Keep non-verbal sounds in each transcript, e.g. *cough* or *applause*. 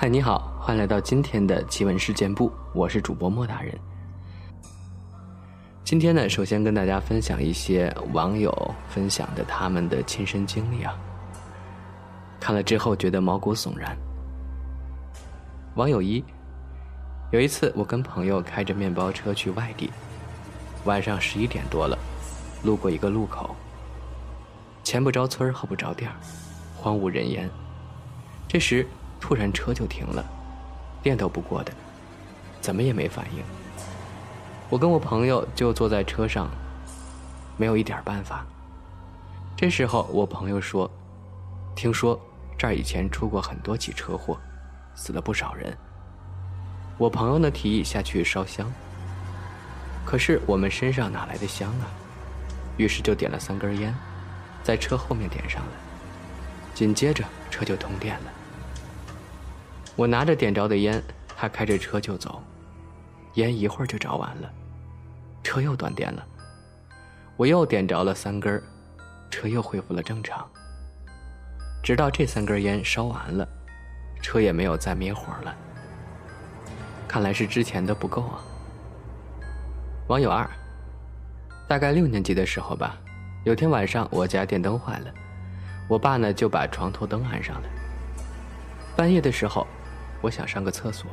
嗨，你好，欢迎来到今天的奇闻事件部，我是主播莫大人。今天呢，首先跟大家分享一些网友分享的他们的亲身经历啊，看了之后觉得毛骨悚然。网友一，有一次我跟朋友开着面包车去外地，晚上十一点多了，路过一个路口，前不着村后不着店荒无人烟，这时。突然车就停了，电都不过的，怎么也没反应。我跟我朋友就坐在车上，没有一点办法。这时候我朋友说：“听说这儿以前出过很多起车祸，死了不少人。”我朋友呢提议下去烧香，可是我们身上哪来的香啊？于是就点了三根烟，在车后面点上了，紧接着车就通电了。我拿着点着的烟，他开着车就走，烟一会儿就着完了，车又断电了。我又点着了三根，车又恢复了正常。直到这三根烟烧完了，车也没有再灭火了。看来是之前的不够啊。网友二，大概六年级的时候吧，有天晚上我家电灯坏了，我爸呢就把床头灯安上了。半夜的时候。我想上个厕所，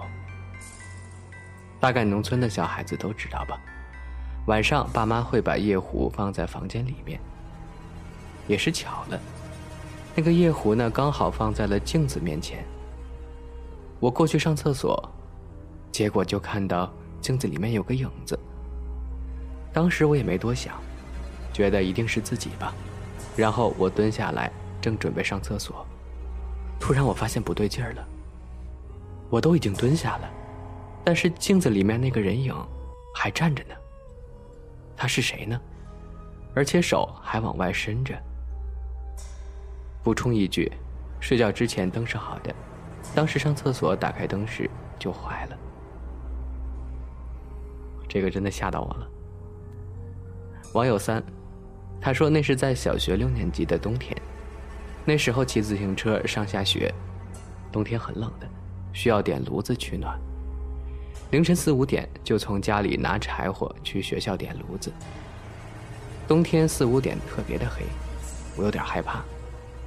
大概农村的小孩子都知道吧。晚上爸妈会把夜壶放在房间里面，也是巧了，那个夜壶呢刚好放在了镜子面前。我过去上厕所，结果就看到镜子里面有个影子。当时我也没多想，觉得一定是自己吧。然后我蹲下来，正准备上厕所，突然我发现不对劲儿了。我都已经蹲下了，但是镜子里面那个人影还站着呢。他是谁呢？而且手还往外伸着。补充一句，睡觉之前灯是好的，当时上厕所打开灯时就坏了。这个真的吓到我了。网友三，他说那是在小学六年级的冬天，那时候骑自行车上下学，冬天很冷的。需要点炉子取暖。凌晨四五点就从家里拿柴火去学校点炉子。冬天四五点特别的黑，我有点害怕，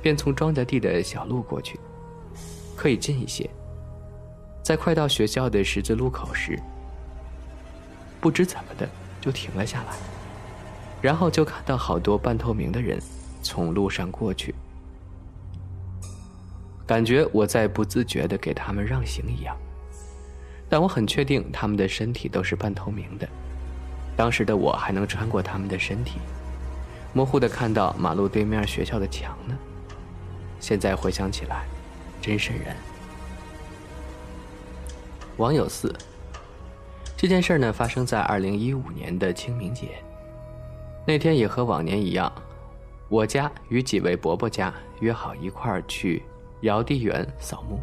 便从庄稼地的小路过去，可以近一些。在快到学校的十字路口时，不知怎么的就停了下来，然后就看到好多半透明的人从路上过去。感觉我在不自觉地给他们让行一样，但我很确定他们的身体都是半透明的。当时的我还能穿过他们的身体，模糊地看到马路对面学校的墙呢。现在回想起来，真瘆人。网友四，这件事呢发生在二零一五年的清明节，那天也和往年一样，我家与几位伯伯家约好一块儿去。尧地园扫墓，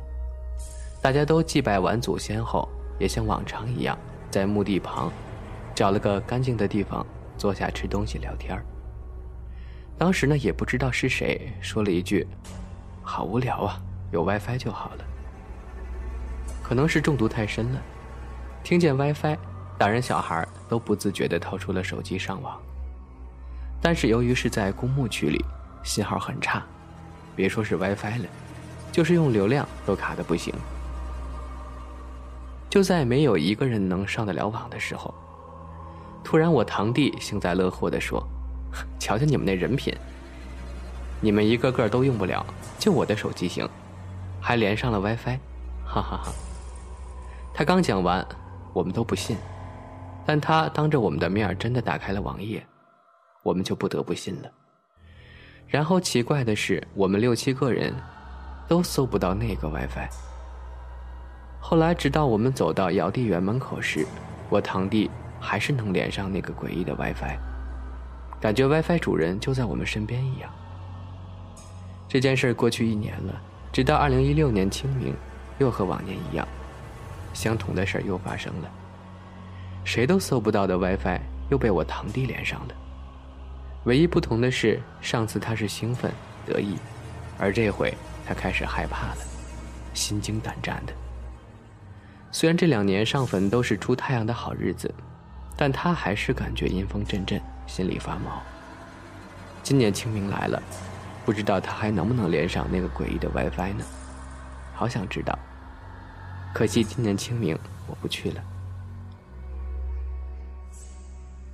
大家都祭拜完祖先后，也像往常一样，在墓地旁找了个干净的地方坐下吃东西聊天当时呢，也不知道是谁说了一句：“好无聊啊，有 WiFi 就好了。”可能是中毒太深了，听见 WiFi，大人小孩都不自觉地掏出了手机上网。但是由于是在公墓区里，信号很差，别说是 WiFi 了。就是用流量都卡的不行。就在没有一个人能上得了网的时候，突然我堂弟幸灾乐祸地说：“ *laughs* 瞧瞧你们那人品，你们一个个都用不了，就我的手机行，还连上了 WiFi。”哈哈哈。他刚讲完，我们都不信，但他当着我们的面真的打开了网页，我们就不得不信了。然后奇怪的是，我们六七个人。都搜不到那个 WiFi。后来，直到我们走到姚地园门口时，我堂弟还是能连上那个诡异的 WiFi，感觉 WiFi 主人就在我们身边一样。这件事过去一年了，直到二零一六年清明，又和往年一样，相同的事又发生了。谁都搜不到的 WiFi 又被我堂弟连上了。唯一不同的是，上次他是兴奋得意，而这回。他开始害怕了，心惊胆战的。虽然这两年上坟都是出太阳的好日子，但他还是感觉阴风阵阵，心里发毛。今年清明来了，不知道他还能不能连上那个诡异的 WiFi 呢？好想知道。可惜今年清明我不去了。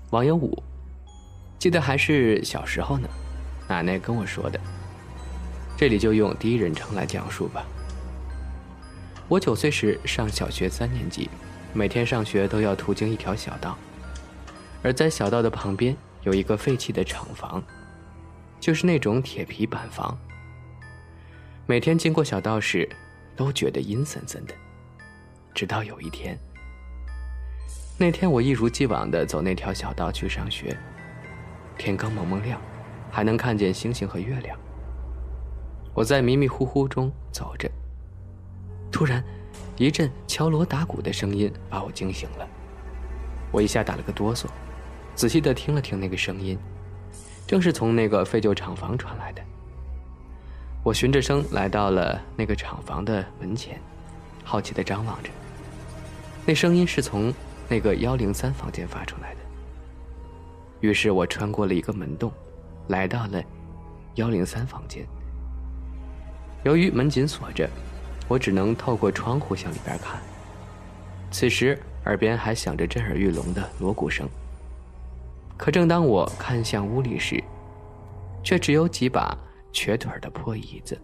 网友五，记得还是小时候呢，奶奶跟我说的。这里就用第一人称来讲述吧。我九岁时上小学三年级，每天上学都要途经一条小道，而在小道的旁边有一个废弃的厂房，就是那种铁皮板房。每天经过小道时，都觉得阴森森的。直到有一天，那天我一如既往的走那条小道去上学，天刚蒙蒙亮，还能看见星星和月亮。我在迷迷糊糊中走着。突然，一阵敲锣打鼓的声音把我惊醒了。我一下打了个哆嗦，仔细的听了听那个声音，正是从那个废旧厂房传来的。我循着声来到了那个厂房的门前，好奇的张望着。那声音是从那个幺零三房间发出来的。于是我穿过了一个门洞，来到了幺零三房间。由于门紧锁着。我只能透过窗户向里边看。此时耳边还响着震耳欲聋的锣鼓声。可正当我看向屋里时，却只有几把瘸腿的破椅子。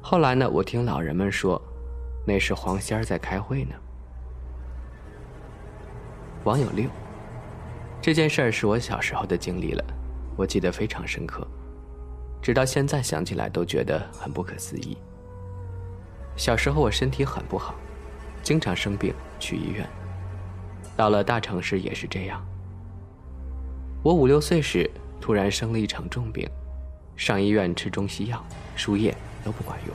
后来呢，我听老人们说，那是黄仙儿在开会呢。网友六，这件事儿是我小时候的经历了，我记得非常深刻，直到现在想起来都觉得很不可思议。小时候我身体很不好，经常生病去医院。到了大城市也是这样。我五六岁时突然生了一场重病，上医院吃中西药、输液都不管用。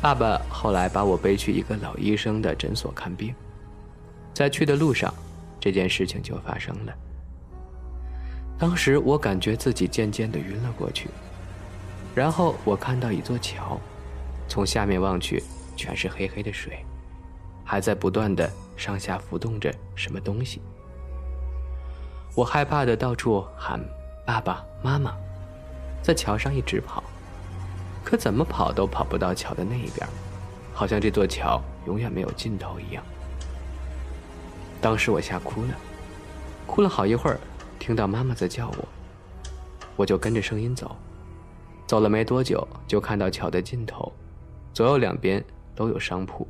爸爸后来把我背去一个老医生的诊所看病，在去的路上，这件事情就发生了。当时我感觉自己渐渐的晕了过去，然后我看到一座桥。从下面望去，全是黑黑的水，还在不断的上下浮动着什么东西。我害怕的到处喊“爸爸妈妈”，在桥上一直跑，可怎么跑都跑不到桥的那一边，好像这座桥永远没有尽头一样。当时我吓哭了，哭了好一会儿，听到妈妈在叫我，我就跟着声音走，走了没多久，就看到桥的尽头。左右两边都有商铺。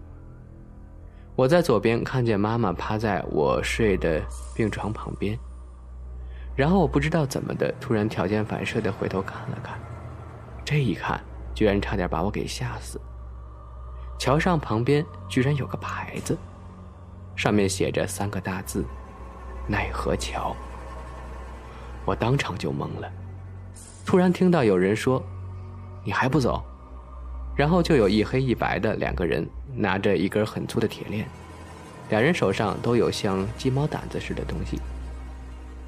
我在左边看见妈妈趴在我睡的病床旁边，然后我不知道怎么的，突然条件反射的回头看了看，这一看居然差点把我给吓死。桥上旁边居然有个牌子，上面写着三个大字：“奈何桥。”我当场就懵了，突然听到有人说：“你还不走？”然后就有一黑一白的两个人拿着一根很粗的铁链，两人手上都有像鸡毛掸子似的东西。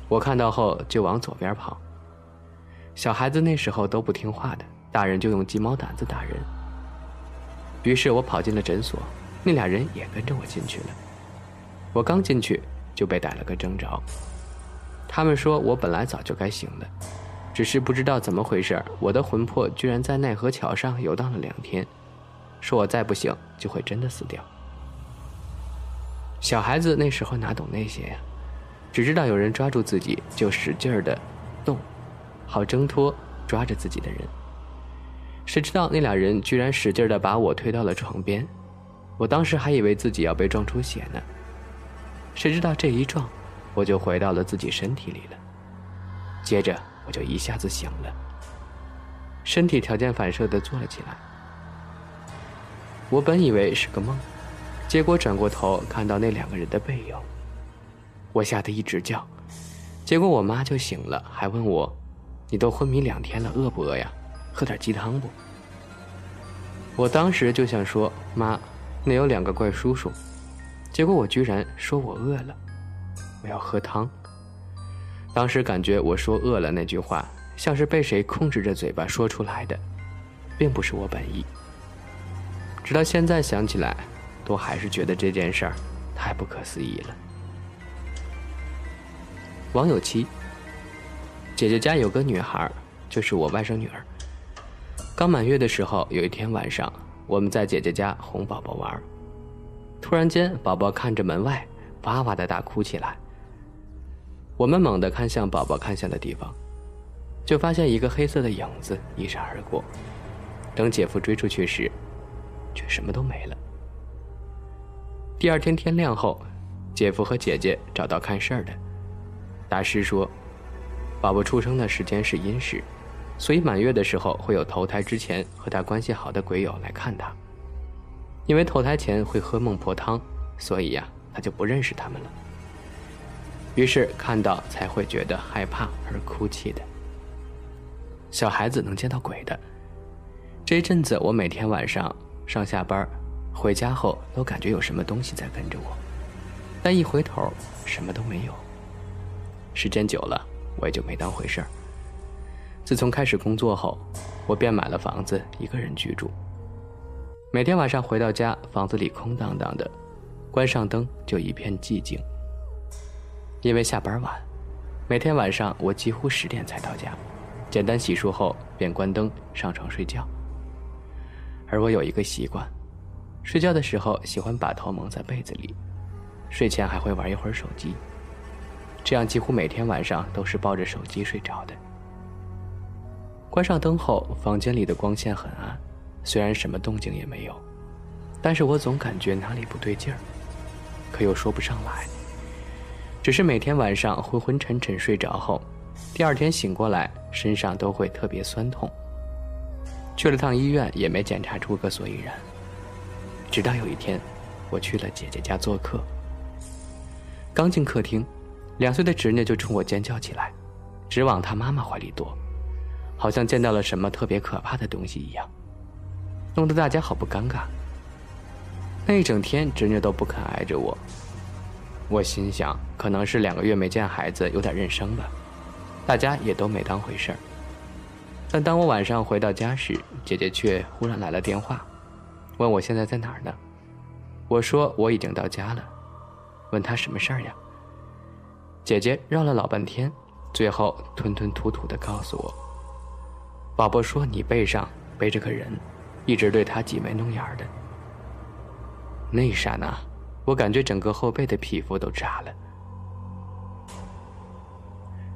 我看到后就往左边跑。小孩子那时候都不听话的，大人就用鸡毛掸子打人。于是我跑进了诊所，那俩人也跟着我进去了。我刚进去就被逮了个正着。他们说我本来早就该醒了。只是不知道怎么回事我的魂魄居然在奈何桥上游荡了两天，说我再不醒就会真的死掉。小孩子那时候哪懂那些呀，只知道有人抓住自己就使劲儿的动，好挣脱抓着自己的人。谁知道那俩人居然使劲儿的把我推到了床边，我当时还以为自己要被撞出血呢。谁知道这一撞，我就回到了自己身体里了，接着。我就一下子醒了，身体条件反射的坐了起来。我本以为是个梦，结果转过头看到那两个人的背影，我吓得一直叫。结果我妈就醒了，还问我：“你都昏迷两天了，饿不饿呀？喝点鸡汤不？”我当时就想说：“妈，那有两个怪叔叔。”结果我居然说我饿了，我要喝汤。当时感觉我说饿了那句话，像是被谁控制着嘴巴说出来的，并不是我本意。直到现在想起来，都还是觉得这件事儿太不可思议了。网友七，姐姐家有个女孩，就是我外甥女儿。刚满月的时候，有一天晚上，我们在姐姐家哄宝宝玩，突然间，宝宝看着门外，哇哇的大哭起来。我们猛地看向宝宝看向的地方，就发现一个黑色的影子一闪而过。等姐夫追出去时，却什么都没了。第二天天亮后，姐夫和姐姐找到看事儿的大师说，宝宝出生的时间是阴时，所以满月的时候会有投胎之前和他关系好的鬼友来看他。因为投胎前会喝孟婆汤，所以呀，他就不认识他们了。于是看到才会觉得害怕而哭泣的。小孩子能见到鬼的。这一阵子，我每天晚上上下班，回家后都感觉有什么东西在跟着我，但一回头什么都没有。时间久了，我也就没当回事儿。自从开始工作后，我便买了房子，一个人居住。每天晚上回到家，房子里空荡荡的，关上灯就一片寂静。因为下班晚，每天晚上我几乎十点才到家，简单洗漱后便关灯上床睡觉。而我有一个习惯，睡觉的时候喜欢把头蒙在被子里，睡前还会玩一会儿手机。这样几乎每天晚上都是抱着手机睡着的。关上灯后，房间里的光线很暗，虽然什么动静也没有，但是我总感觉哪里不对劲儿，可又说不上来。只是每天晚上昏昏沉沉睡着后，第二天醒过来身上都会特别酸痛。去了趟医院也没检查出个所以然。直到有一天，我去了姐姐家做客。刚进客厅，两岁的侄女就冲我尖叫起来，直往她妈妈怀里躲，好像见到了什么特别可怕的东西一样，弄得大家好不尴尬。那一整天，侄女都不肯挨着我。我心想，可能是两个月没见孩子，有点认生吧。大家也都没当回事儿。但当我晚上回到家时，姐姐却忽然来了电话，问我现在在哪儿呢？我说我已经到家了。问她什么事儿呀？姐姐绕了老半天，最后吞吞吐吐地告诉我：“宝宝说你背上背着个人，一直对他挤眉弄眼的。”那一刹那。我感觉整个后背的皮肤都炸了。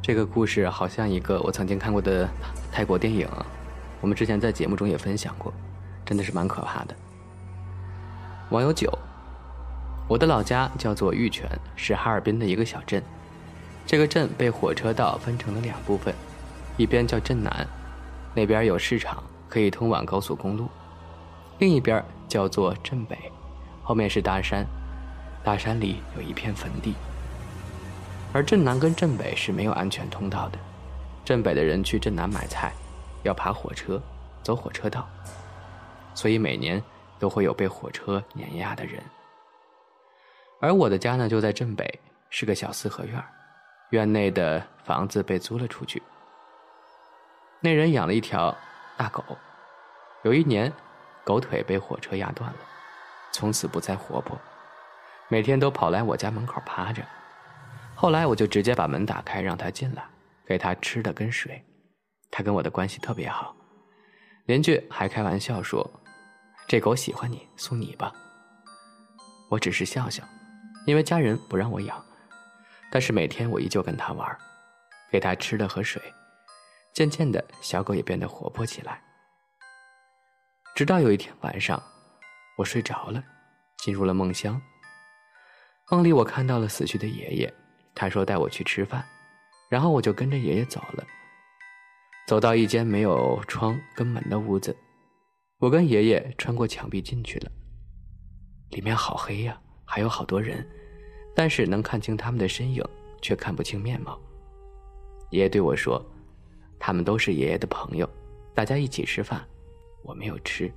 这个故事好像一个我曾经看过的泰国电影，我们之前在节目中也分享过，真的是蛮可怕的。网友九，我的老家叫做玉泉，是哈尔滨的一个小镇。这个镇被火车道分成了两部分，一边叫镇南，那边有市场，可以通往高速公路；另一边叫做镇北，后面是大山。大山里有一片坟地，而镇南跟镇北是没有安全通道的。镇北的人去镇南买菜，要爬火车，走火车道，所以每年都会有被火车碾压的人。而我的家呢，就在镇北，是个小四合院，院内的房子被租了出去。那人养了一条大狗，有一年，狗腿被火车压断了，从此不再活泼。每天都跑来我家门口趴着，后来我就直接把门打开让他进来，给他吃的跟水。他跟我的关系特别好，邻居还开玩笑说：“这狗喜欢你，送你吧。”我只是笑笑，因为家人不让我养。但是每天我依旧跟他玩，给他吃的和水。渐渐的，小狗也变得活泼起来。直到有一天晚上，我睡着了，进入了梦乡。梦里我看到了死去的爷爷，他说带我去吃饭，然后我就跟着爷爷走了。走到一间没有窗跟门的屋子，我跟爷爷穿过墙壁进去了。里面好黑呀，还有好多人，但是能看清他们的身影，却看不清面貌。爷爷对我说：“他们都是爷爷的朋友，大家一起吃饭。”我没有吃。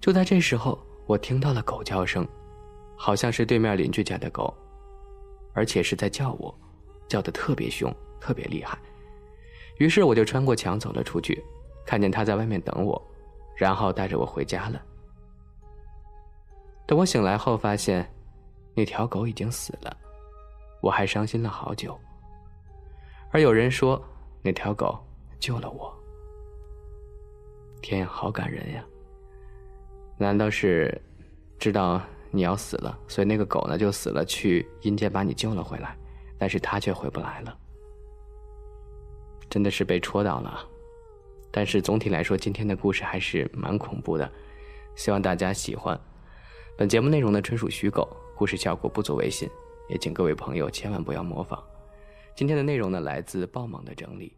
就在这时候，我听到了狗叫声。好像是对面邻居家的狗，而且是在叫我，叫的特别凶，特别厉害。于是我就穿过墙走了出去，看见他在外面等我，然后带着我回家了。等我醒来后，发现那条狗已经死了，我还伤心了好久。而有人说，那条狗救了我。天呀，好感人呀！难道是知道你要死了，所以那个狗呢就死了，去阴间把你救了回来，但是它却回不来了？真的是被戳到了。但是总体来说，今天的故事还是蛮恐怖的，希望大家喜欢。本节目内容呢纯属虚构，故事效果不足为信，也请各位朋友千万不要模仿。今天的内容呢来自爆猛的整理。